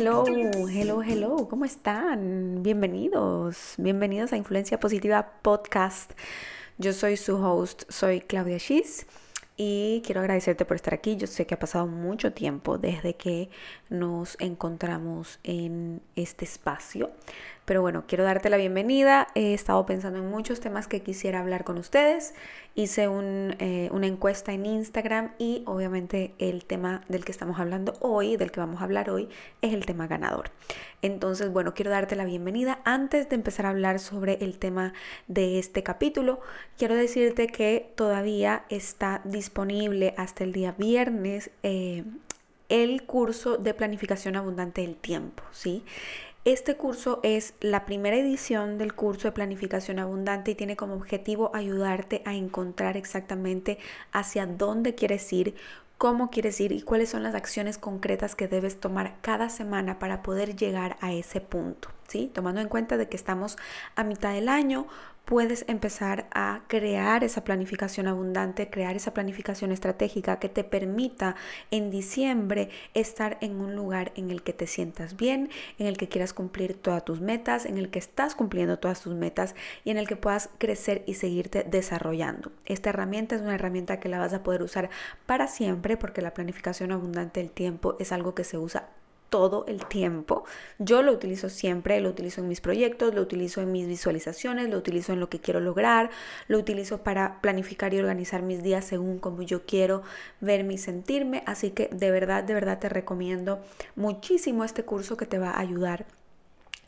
Hello, hello, hello, ¿cómo están? Bienvenidos, bienvenidos a Influencia Positiva Podcast. Yo soy su host, soy Claudia Schiss y quiero agradecerte por estar aquí. Yo sé que ha pasado mucho tiempo desde que nos encontramos en este espacio. Pero bueno, quiero darte la bienvenida. He estado pensando en muchos temas que quisiera hablar con ustedes. Hice eh, una encuesta en Instagram y obviamente el tema del que estamos hablando hoy, del que vamos a hablar hoy, es el tema ganador. Entonces, bueno, quiero darte la bienvenida. Antes de empezar a hablar sobre el tema de este capítulo, quiero decirte que todavía está disponible hasta el día viernes eh, el curso de planificación abundante del tiempo, ¿sí? Este curso es la primera edición del curso de planificación abundante y tiene como objetivo ayudarte a encontrar exactamente hacia dónde quieres ir, cómo quieres ir y cuáles son las acciones concretas que debes tomar cada semana para poder llegar a ese punto, ¿sí? Tomando en cuenta de que estamos a mitad del año, puedes empezar a crear esa planificación abundante, crear esa planificación estratégica que te permita en diciembre estar en un lugar en el que te sientas bien, en el que quieras cumplir todas tus metas, en el que estás cumpliendo todas tus metas y en el que puedas crecer y seguirte desarrollando. Esta herramienta es una herramienta que la vas a poder usar para siempre porque la planificación abundante del tiempo es algo que se usa todo el tiempo. Yo lo utilizo siempre, lo utilizo en mis proyectos, lo utilizo en mis visualizaciones, lo utilizo en lo que quiero lograr, lo utilizo para planificar y organizar mis días según como yo quiero verme y sentirme. Así que de verdad, de verdad te recomiendo muchísimo este curso que te va a ayudar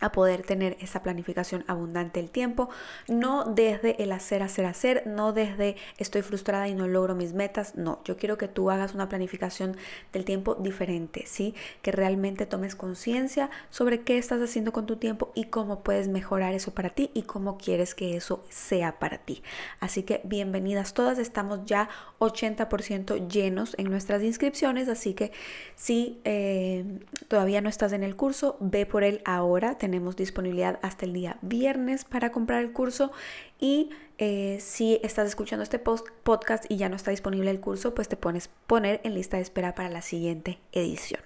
a poder tener esa planificación abundante del tiempo, no desde el hacer, hacer, hacer, no desde estoy frustrada y no logro mis metas, no, yo quiero que tú hagas una planificación del tiempo diferente, ¿sí? Que realmente tomes conciencia sobre qué estás haciendo con tu tiempo y cómo puedes mejorar eso para ti y cómo quieres que eso sea para ti. Así que bienvenidas todas, estamos ya 80% llenos en nuestras inscripciones, así que si eh, todavía no estás en el curso, ve por él ahora, tenemos disponibilidad hasta el día viernes para comprar el curso y eh, si estás escuchando este podcast y ya no está disponible el curso, pues te pones poner en lista de espera para la siguiente edición.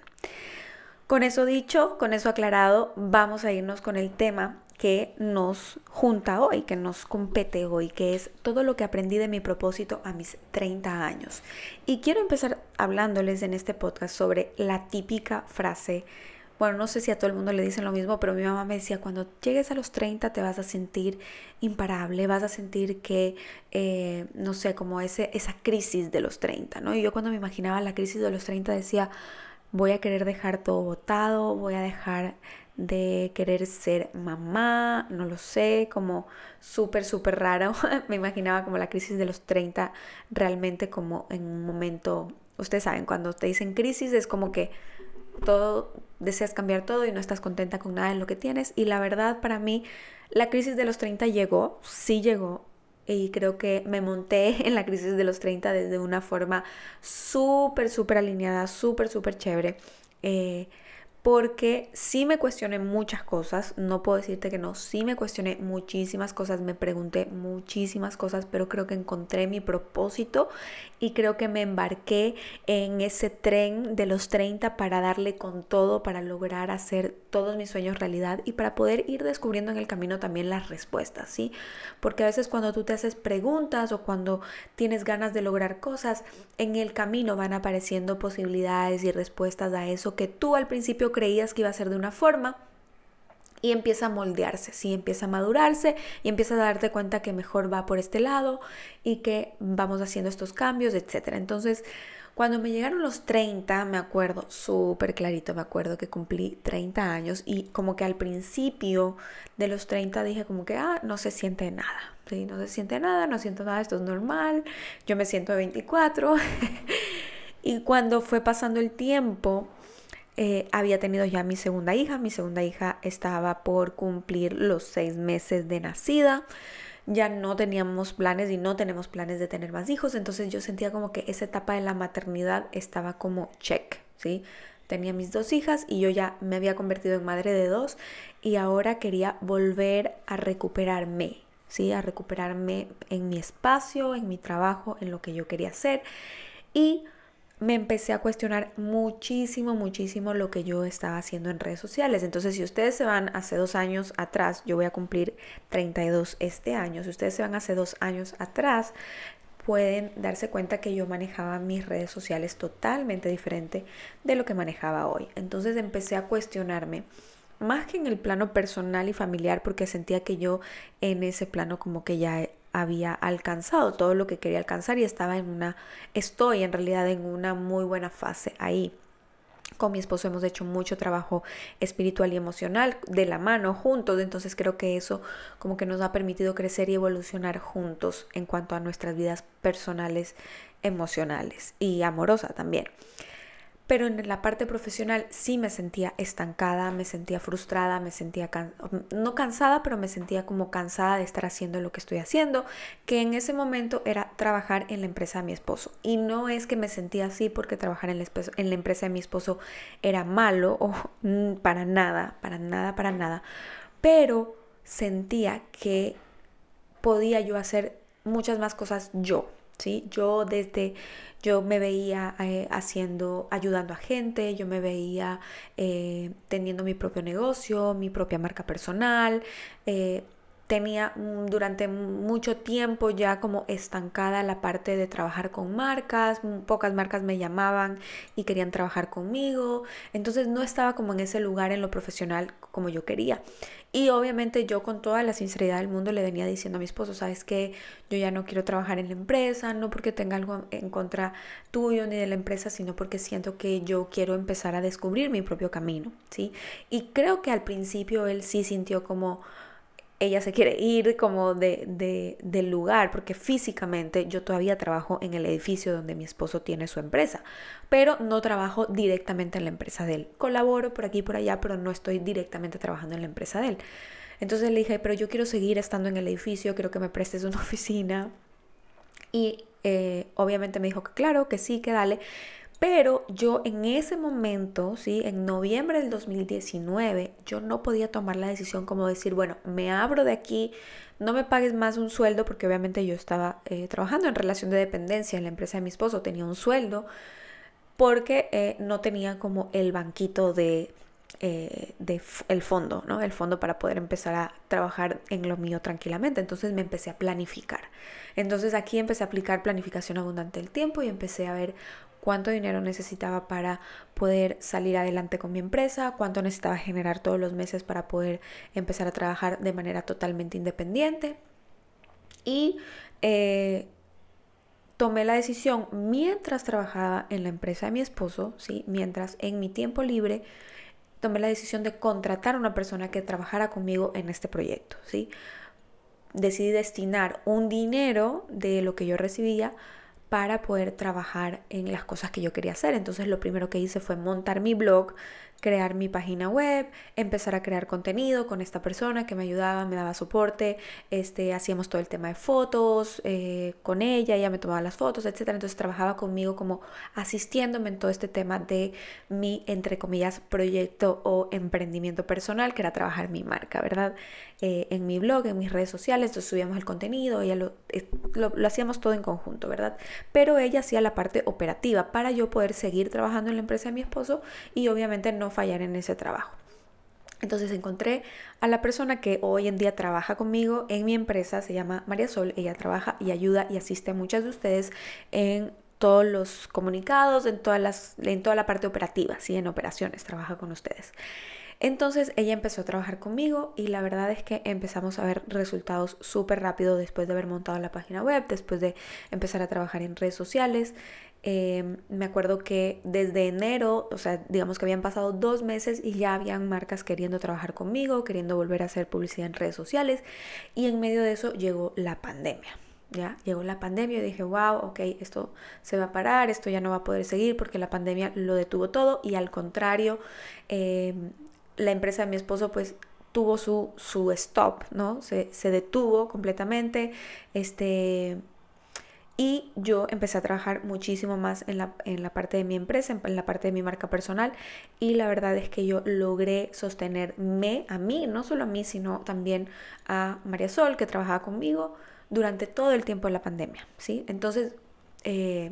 Con eso dicho, con eso aclarado, vamos a irnos con el tema que nos junta hoy, que nos compete hoy, que es todo lo que aprendí de mi propósito a mis 30 años. Y quiero empezar hablándoles en este podcast sobre la típica frase bueno, no sé si a todo el mundo le dicen lo mismo, pero mi mamá me decía, cuando llegues a los 30 te vas a sentir imparable, vas a sentir que, eh, no sé, como ese, esa crisis de los 30, ¿no? Y yo cuando me imaginaba la crisis de los 30 decía, voy a querer dejar todo botado, voy a dejar de querer ser mamá, no lo sé, como súper, súper raro. me imaginaba como la crisis de los 30 realmente como en un momento, ustedes saben, cuando te dicen crisis es como que todo, deseas cambiar todo y no estás contenta con nada en lo que tienes. Y la verdad, para mí, la crisis de los 30 llegó, sí llegó. Y creo que me monté en la crisis de los 30 desde una forma súper, súper alineada, súper, súper chévere. Eh, porque sí me cuestioné muchas cosas, no puedo decirte que no, sí me cuestioné muchísimas cosas, me pregunté muchísimas cosas, pero creo que encontré mi propósito y creo que me embarqué en ese tren de los 30 para darle con todo, para lograr hacer todos mis sueños realidad y para poder ir descubriendo en el camino también las respuestas, ¿sí? Porque a veces cuando tú te haces preguntas o cuando tienes ganas de lograr cosas, en el camino van apareciendo posibilidades y respuestas a eso que tú al principio creías que iba a ser de una forma y empieza a moldearse, sí, empieza a madurarse y empieza a darte cuenta que mejor va por este lado y que vamos haciendo estos cambios, etc. Entonces, cuando me llegaron los 30, me acuerdo súper clarito, me acuerdo que cumplí 30 años y como que al principio de los 30 dije como que, ah, no se siente nada, ¿sí? No se siente nada, no siento nada, esto es normal, yo me siento de 24. y cuando fue pasando el tiempo, eh, había tenido ya mi segunda hija, mi segunda hija estaba por cumplir los seis meses de nacida, ya no teníamos planes y no tenemos planes de tener más hijos, entonces yo sentía como que esa etapa de la maternidad estaba como check, ¿sí? Tenía mis dos hijas y yo ya me había convertido en madre de dos y ahora quería volver a recuperarme, ¿sí? A recuperarme en mi espacio, en mi trabajo, en lo que yo quería hacer y me empecé a cuestionar muchísimo, muchísimo lo que yo estaba haciendo en redes sociales. Entonces, si ustedes se van hace dos años atrás, yo voy a cumplir 32 este año, si ustedes se van hace dos años atrás, pueden darse cuenta que yo manejaba mis redes sociales totalmente diferente de lo que manejaba hoy. Entonces empecé a cuestionarme más que en el plano personal y familiar porque sentía que yo en ese plano como que ya había alcanzado todo lo que quería alcanzar y estaba en una, estoy en realidad en una muy buena fase ahí. Con mi esposo hemos hecho mucho trabajo espiritual y emocional de la mano, juntos, entonces creo que eso como que nos ha permitido crecer y evolucionar juntos en cuanto a nuestras vidas personales, emocionales y amorosa también pero en la parte profesional sí me sentía estancada, me sentía frustrada, me sentía no cansada, pero me sentía como cansada de estar haciendo lo que estoy haciendo, que en ese momento era trabajar en la empresa de mi esposo. Y no es que me sentía así porque trabajar en la, en la empresa de mi esposo era malo o para nada, para nada, para nada, pero sentía que podía yo hacer muchas más cosas yo, ¿sí? Yo desde yo me veía eh, haciendo, ayudando a gente, yo me veía eh, teniendo mi propio negocio, mi propia marca personal. Eh, tenía durante mucho tiempo ya como estancada la parte de trabajar con marcas, pocas marcas me llamaban y querían trabajar conmigo, entonces no estaba como en ese lugar en lo profesional como yo quería. Y obviamente yo con toda la sinceridad del mundo le venía diciendo a mi esposo, sabes que yo ya no quiero trabajar en la empresa, no porque tenga algo en contra tuyo ni de la empresa, sino porque siento que yo quiero empezar a descubrir mi propio camino, ¿sí? Y creo que al principio él sí sintió como ella se quiere ir como de, de, del lugar, porque físicamente yo todavía trabajo en el edificio donde mi esposo tiene su empresa, pero no trabajo directamente en la empresa de él. Colaboro por aquí y por allá, pero no estoy directamente trabajando en la empresa de él. Entonces le dije, pero yo quiero seguir estando en el edificio, quiero que me prestes una oficina. Y eh, obviamente me dijo que claro, que sí, que dale. Pero yo en ese momento, ¿sí? En noviembre del 2019, yo no podía tomar la decisión como decir, bueno, me abro de aquí, no me pagues más un sueldo, porque obviamente yo estaba eh, trabajando en relación de dependencia en la empresa de mi esposo, tenía un sueldo, porque eh, no tenía como el banquito de, eh, de el fondo, ¿no? El fondo para poder empezar a trabajar en lo mío tranquilamente. Entonces me empecé a planificar. Entonces aquí empecé a aplicar planificación abundante del tiempo y empecé a ver cuánto dinero necesitaba para poder salir adelante con mi empresa, cuánto necesitaba generar todos los meses para poder empezar a trabajar de manera totalmente independiente. Y eh, tomé la decisión mientras trabajaba en la empresa de mi esposo, ¿sí? mientras en mi tiempo libre tomé la decisión de contratar a una persona que trabajara conmigo en este proyecto. ¿sí? Decidí destinar un dinero de lo que yo recibía para poder trabajar en las cosas que yo quería hacer. Entonces lo primero que hice fue montar mi blog, crear mi página web, empezar a crear contenido con esta persona que me ayudaba, me daba soporte, este, hacíamos todo el tema de fotos eh, con ella, ella me tomaba las fotos, etc. Entonces trabajaba conmigo como asistiéndome en todo este tema de mi, entre comillas, proyecto o emprendimiento personal, que era trabajar mi marca, ¿verdad? Eh, en mi blog, en mis redes sociales, entonces subíamos el contenido, ella lo, eh, lo, lo hacíamos todo en conjunto, ¿verdad? Pero ella hacía la parte operativa para yo poder seguir trabajando en la empresa de mi esposo y obviamente no fallar en ese trabajo. Entonces encontré a la persona que hoy en día trabaja conmigo en mi empresa, se llama María Sol, ella trabaja y ayuda y asiste a muchas de ustedes en todos los comunicados, en, todas las, en toda la parte operativa, ¿sí? en operaciones, trabaja con ustedes. Entonces ella empezó a trabajar conmigo y la verdad es que empezamos a ver resultados súper rápido después de haber montado la página web, después de empezar a trabajar en redes sociales. Em, me acuerdo que desde enero, o sea, digamos que habían pasado dos meses y ya habían marcas queriendo trabajar conmigo, queriendo volver a hacer publicidad en redes sociales y en medio de eso llegó la pandemia. Ya llegó la pandemia y dije, wow, ok, esto se va a parar, esto ya no va a poder seguir porque la pandemia lo detuvo todo y al contrario, em, la empresa de mi esposo pues tuvo su, su stop, ¿no? Se, se detuvo completamente, este y yo empecé a trabajar muchísimo más en la, en la, parte de mi empresa, en la parte de mi marca personal. Y la verdad es que yo logré sostenerme a mí, no solo a mí, sino también a María Sol, que trabajaba conmigo durante todo el tiempo de la pandemia. ¿sí? Entonces, eh,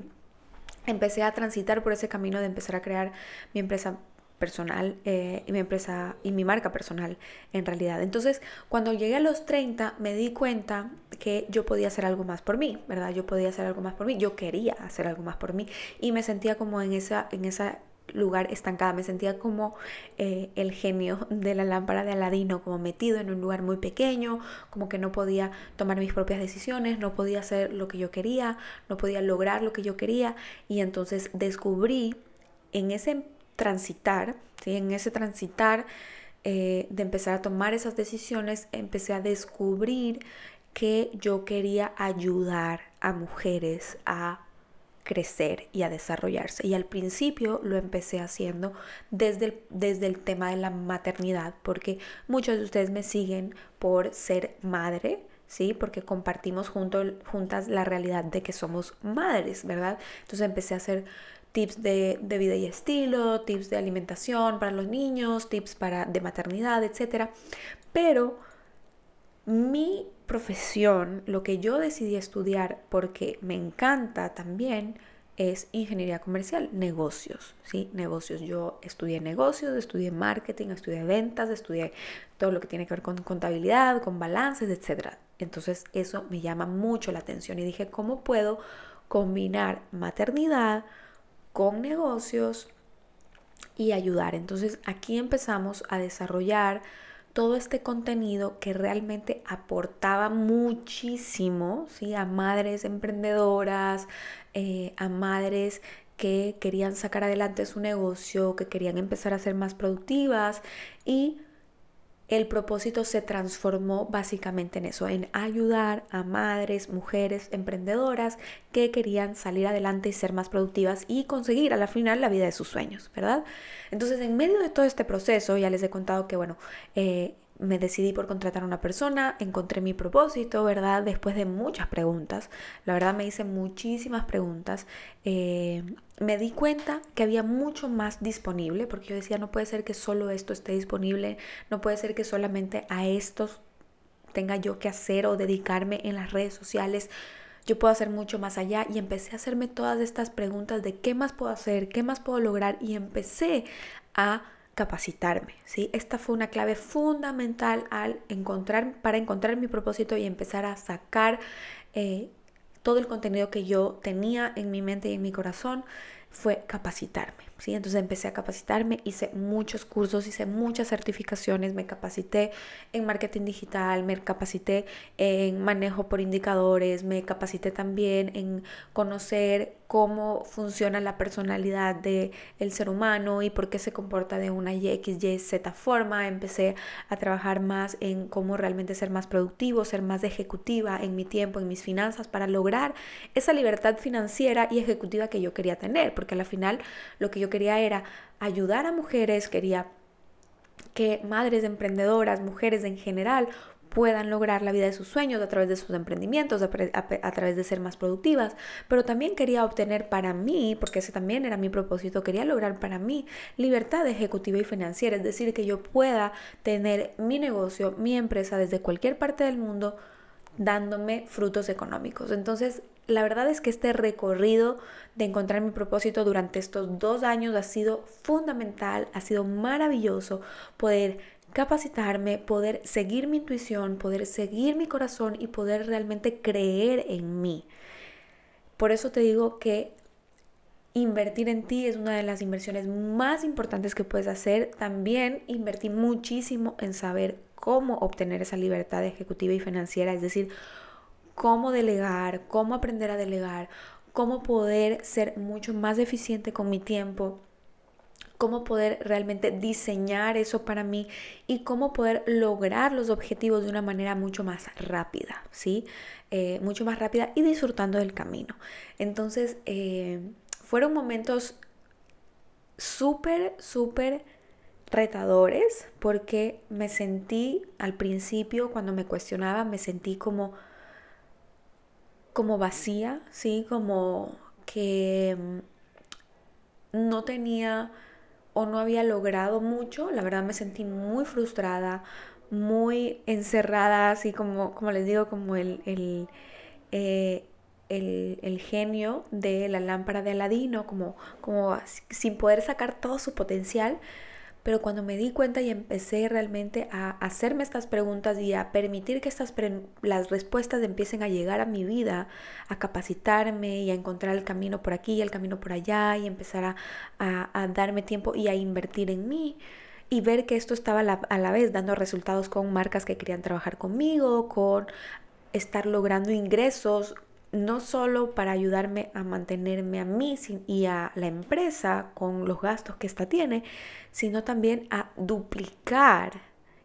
empecé a transitar por ese camino de empezar a crear mi empresa personal eh, y mi empresa y mi marca personal en realidad. Entonces, cuando llegué a los 30, me di cuenta que yo podía hacer algo más por mí, ¿verdad? Yo podía hacer algo más por mí, yo quería hacer algo más por mí y me sentía como en esa, en esa lugar estancada, me sentía como eh, el genio de la lámpara de Aladino, como metido en un lugar muy pequeño, como que no podía tomar mis propias decisiones, no podía hacer lo que yo quería, no podía lograr lo que yo quería y entonces descubrí en ese transitar, ¿sí? en ese transitar eh, de empezar a tomar esas decisiones, empecé a descubrir que yo quería ayudar a mujeres a crecer y a desarrollarse. Y al principio lo empecé haciendo desde el, desde el tema de la maternidad, porque muchos de ustedes me siguen por ser madre, ¿sí? Porque compartimos juntas la realidad de que somos madres, ¿verdad? Entonces empecé a hacer tips de, de, vida y estilo, tips de alimentación para los niños, tips para, de maternidad, etc. Pero mi profesión, lo que yo decidí estudiar porque me encanta también, es ingeniería comercial, negocios, ¿sí? Negocios. Yo estudié negocios, estudié marketing, estudié ventas, estudié todo lo que tiene que ver con contabilidad, con balances, etc. Entonces eso me llama mucho la atención y dije, ¿cómo puedo combinar maternidad con negocios y ayudar? Entonces aquí empezamos a desarrollar todo este contenido que realmente aportaba muchísimo ¿sí? a madres emprendedoras, eh, a madres que querían sacar adelante su negocio, que querían empezar a ser más productivas y el propósito se transformó básicamente en eso, en ayudar a madres, mujeres emprendedoras que querían salir adelante y ser más productivas y conseguir a la final la vida de sus sueños, ¿verdad? Entonces, en medio de todo este proceso, ya les he contado que, bueno, eh, me decidí por contratar a una persona, encontré mi propósito, ¿verdad? Después de muchas preguntas, la verdad me hice muchísimas preguntas, eh, me di cuenta que había mucho más disponible, porque yo decía, no puede ser que solo esto esté disponible, no puede ser que solamente a estos tenga yo que hacer o dedicarme en las redes sociales. Yo puedo hacer mucho más allá y empecé a hacerme todas estas preguntas de qué más puedo hacer, qué más puedo lograr y empecé a capacitarme, ¿sí? Esta fue una clave fundamental al encontrar, para encontrar mi propósito y empezar a sacar eh, todo el contenido que yo tenía en mi mente y en mi corazón fue capacitarme. ¿Sí? Entonces empecé a capacitarme, hice muchos cursos, hice muchas certificaciones, me capacité en marketing digital, me capacité en manejo por indicadores, me capacité también en conocer cómo funciona la personalidad del el ser humano y por qué se comporta de una Y, X, Y, Z forma. Empecé a trabajar más en cómo realmente ser más productivo, ser más ejecutiva en mi tiempo, en mis finanzas, para lograr esa libertad financiera y ejecutiva que yo quería tener, porque al final lo que yo quería era ayudar a mujeres, quería que madres emprendedoras, mujeres en general, puedan lograr la vida de sus sueños a través de sus emprendimientos, a, través de ser más productivas, pero también quería obtener para mí, porque ese también era mi propósito, quería lograr para mí libertad ejecutiva y financiera, es decir, que yo pueda tener mi negocio, mi empresa desde cualquier parte del mundo dándome frutos económicos. Entonces, la verdad es que este recorrido de encontrar mi propósito durante estos dos años ha sido fundamental, ha sido maravilloso poder capacitarme, poder seguir mi intuición, poder seguir mi corazón y poder realmente creer en mí. Por eso te digo que invertir en ti es una de las inversiones más importantes que puedes hacer. También invertí muchísimo en saber cómo obtener esa libertad ejecutiva y financiera, es decir, cómo delegar, cómo aprender a delegar, cómo poder ser mucho más eficiente con mi tiempo, cómo poder realmente diseñar eso para mí y cómo poder lograr los objetivos de una manera mucho más rápida, ¿sí? Eh, mucho más rápida y disfrutando del camino. Entonces, eh, fueron momentos súper, súper retadores porque me sentí al principio, cuando me cuestionaba, me sentí como como vacía, ¿sí? Como que mm, no tenía o no había logrado mucho. La verdad me sentí muy frustrada, muy encerrada, así como, como les digo, como el, el, eh, el, el, genio de la lámpara de Aladino, como, como sin poder sacar todo su potencial, pero cuando me di cuenta y empecé realmente a hacerme estas preguntas y a permitir que estas las respuestas empiecen a llegar a mi vida, a capacitarme y a encontrar el camino por aquí y el camino por allá y empezar a, a, darme tiempo y a invertir en mí y ver que esto estaba a la vez dando resultados con marcas que querían trabajar conmigo, con estar logrando ingresos no solo para ayudarme a mantenerme a mí y a la empresa con los gastos que ésta tiene, sino también a duplicar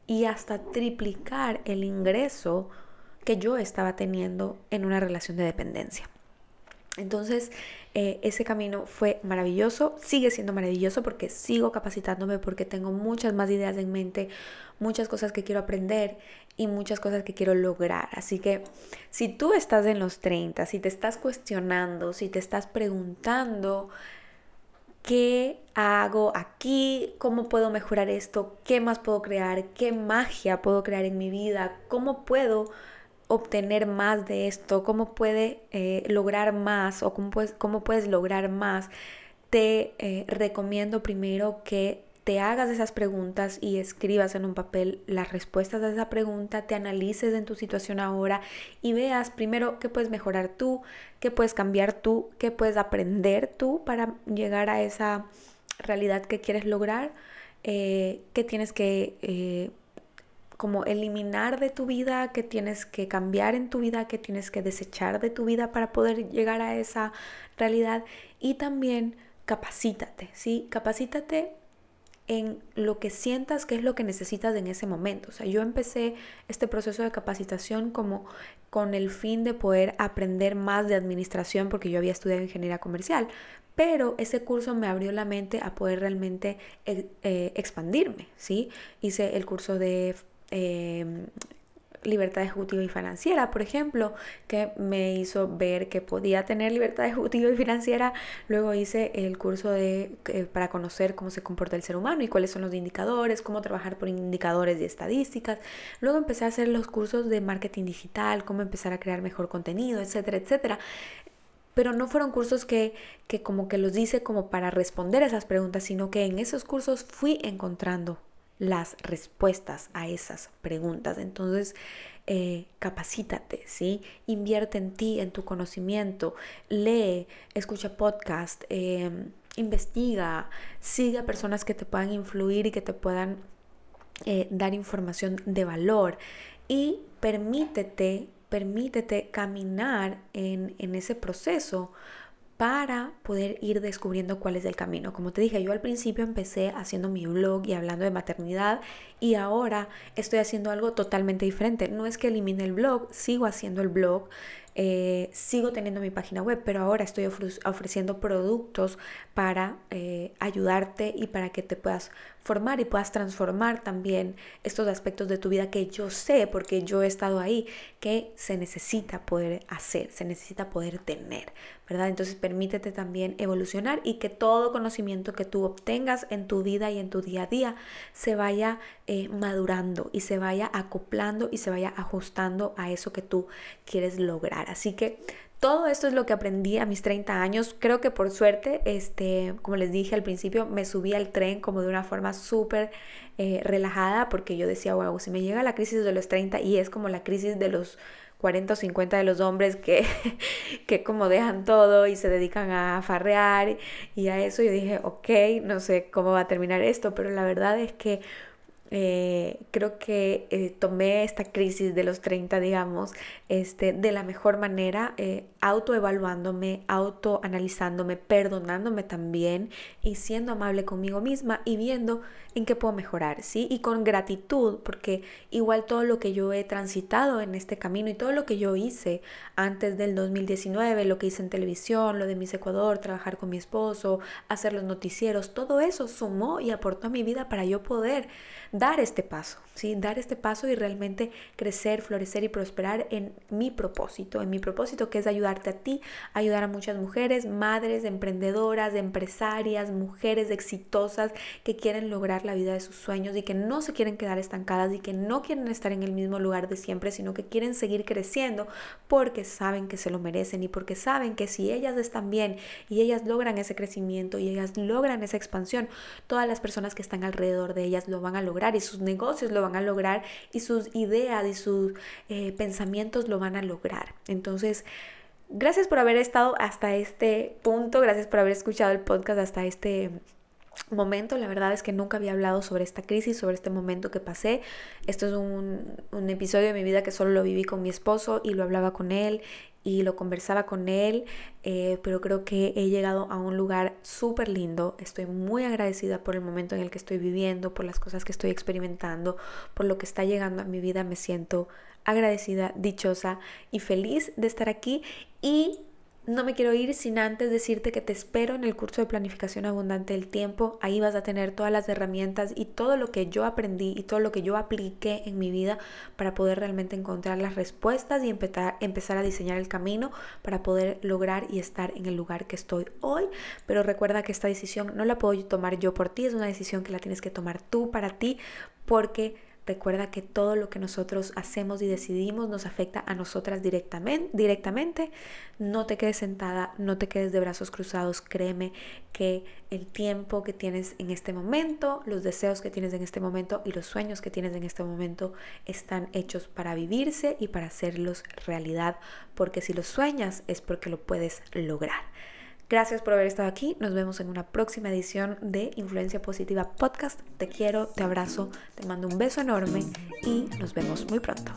y hasta triplicar el ingreso que yo estaba teniendo en una relación de dependencia. Entonces, eh, ese camino fue maravilloso, sigue siendo maravilloso porque sigo capacitándome, porque tengo muchas más ideas en mente, muchas cosas que quiero aprender y muchas cosas que quiero lograr. Así que si tú estás en los 30, si te estás cuestionando, si te estás preguntando, ¿qué hago aquí? ¿Cómo puedo mejorar esto? ¿Qué más puedo crear? ¿Qué magia puedo crear en mi vida? ¿Cómo puedo obtener más de esto? ¿Cómo puede eh, lograr más o cómo puedes, cómo puedes lograr más? Te eh, recomiendo primero que te hagas esas preguntas y escribas en un papel las respuestas a esa pregunta, te analices en tu situación ahora y veas primero qué puedes mejorar tú, qué puedes cambiar tú, qué puedes aprender tú para llegar a esa realidad que quieres lograr, eh, qué tienes que como eliminar de tu vida, qué tienes que cambiar en tu vida, qué tienes que desechar de tu vida para poder llegar a esa realidad y también capacítate, ¿sí? Capacítate en lo que sientas que es lo que necesitas en ese momento. O sea, yo empecé este proceso de capacitación como con el fin de poder aprender más de administración porque yo había estudiado ingeniería comercial, pero ese curso me abrió la mente a poder realmente eh, eh, expandirme, ¿sí? Hice el curso de eh, libertad ejecutiva y financiera, por ejemplo, que me hizo ver que podía tener libertad ejecutiva y financiera. Luego hice el curso de, eh, para conocer cómo se comporta el ser humano y cuáles son los indicadores, cómo trabajar por indicadores y estadísticas. Luego empecé a hacer los cursos de marketing digital, cómo empezar a crear mejor contenido, etcétera, etcétera pero no fueron cursos que, que, como que los hice como para responder a esas preguntas, sino que en esos cursos fui encontrando las respuestas a esas preguntas. Entonces, eh, capacítate, ¿sí? Invierte en ti, en tu conocimiento, lee, escucha podcast, em, investiga, sigue a personas que te puedan influir y que te puedan eh, dar información de valor y permítete, permítete caminar en, en ese proceso para poder ir descubriendo cuál es el camino. Como te dije, yo al principio empecé haciendo mi blog y hablando de maternidad y ahora estoy haciendo algo totalmente diferente. No es que elimine el blog, sigo haciendo el blog, eh, sigo teniendo mi página web, pero ahora estoy ofreciendo productos para eh, ayudarte y para que te puedas formar y puedas transformar también estos aspectos de tu vida que yo sé, porque yo he estado ahí, que se necesita poder hacer, se necesita poder tener, ¿verdad? Entonces permítete también evolucionar y que todo conocimiento que tú obtengas en tu vida y en tu día a día se vaya eh, madurando y se vaya acoplando y se vaya ajustando a eso que tú quieres lograr. Así que todo esto es lo que aprendí a mis 30 años. Creo que por suerte, este, como les dije al principio, me subí al tren como de una forma súper eh, relajada porque yo decía, wow, si me llega la crisis de los 30 y es como la crisis de los 40 o 50 de los hombres que, que como dejan todo y se dedican a farrear y a eso, yo dije, ok, no sé cómo va a terminar esto, pero la verdad es que eh, creo que eh, tomé esta crisis de los 30, digamos, este, de la mejor manera, eh, autoevaluándome, autoanalizándome, perdonándome también y siendo amable conmigo misma y viendo en qué puedo mejorar, ¿sí? Y con gratitud, porque igual todo lo que yo he transitado en este camino y todo lo que yo hice antes del 2019, lo que hice en televisión, lo de Miss Ecuador, trabajar con mi esposo, hacer los noticieros, todo eso sumó y aportó a mi vida para yo poder dar este paso, ¿sí? Dar este paso y realmente crecer, florecer y prosperar en mi propósito, en mi propósito que es ayudarte a ti, ayudar a muchas mujeres, madres, emprendedoras, empresarias, mujeres exitosas que quieren lograr la vida de sus sueños y que no se quieren quedar estancadas y que no quieren estar en el mismo lugar de siempre, sino que quieren seguir creciendo porque saben que se lo merecen y porque saben que si ellas están bien y ellas logran ese crecimiento y ellas logran esa expansión, todas las personas que están alrededor de ellas lo van a y sus negocios lo van a lograr y sus ideas y sus eh, pensamientos lo van a lograr. Entonces, gracias por haber estado hasta este punto, gracias por haber escuchado el podcast hasta este momento. La verdad es que nunca había hablado sobre esta crisis, sobre este momento que pasé. Esto es un, un, episodio de mi vida que solo lo viví con mi esposo y lo hablaba con él y lo conversaba con él, eh, pero creo que he llegado a un lugar súper lindo. Estoy muy agradecida por el momento en el que estoy viviendo, por las cosas que estoy experimentando, por lo que está llegando a mi vida. Me siento agradecida, dichosa y feliz de estar aquí y no me quiero ir sin antes decirte que te espero en el curso de planificación abundante del tiempo. Ahí vas a tener todas las herramientas y todo lo que yo aprendí y todo lo que yo apliqué en mi vida para poder realmente encontrar las respuestas y empezar, a diseñar el camino para poder lograr y estar en el lugar que estoy hoy. Pero recuerda que esta decisión no la puedo tomar yo por ti, es una decisión que la tienes que tomar tú para ti porque Recuerda que todo lo que nosotros hacemos y decidimos nos afecta a nosotras directamente, directamente. No te quedes sentada, no te quedes de brazos cruzados. Créeme que el tiempo que tienes en este momento, los deseos que tienes en este momento y los sueños que tienes en este momento están hechos para vivirse y para hacerlos realidad. Porque si los sueñas es porque lo puedes lograr. Gracias por haber estado aquí. Nos vemos en una próxima edición de Influencia Positiva Podcast. Te quiero, te abrazo, te mando un beso enorme y nos vemos muy pronto.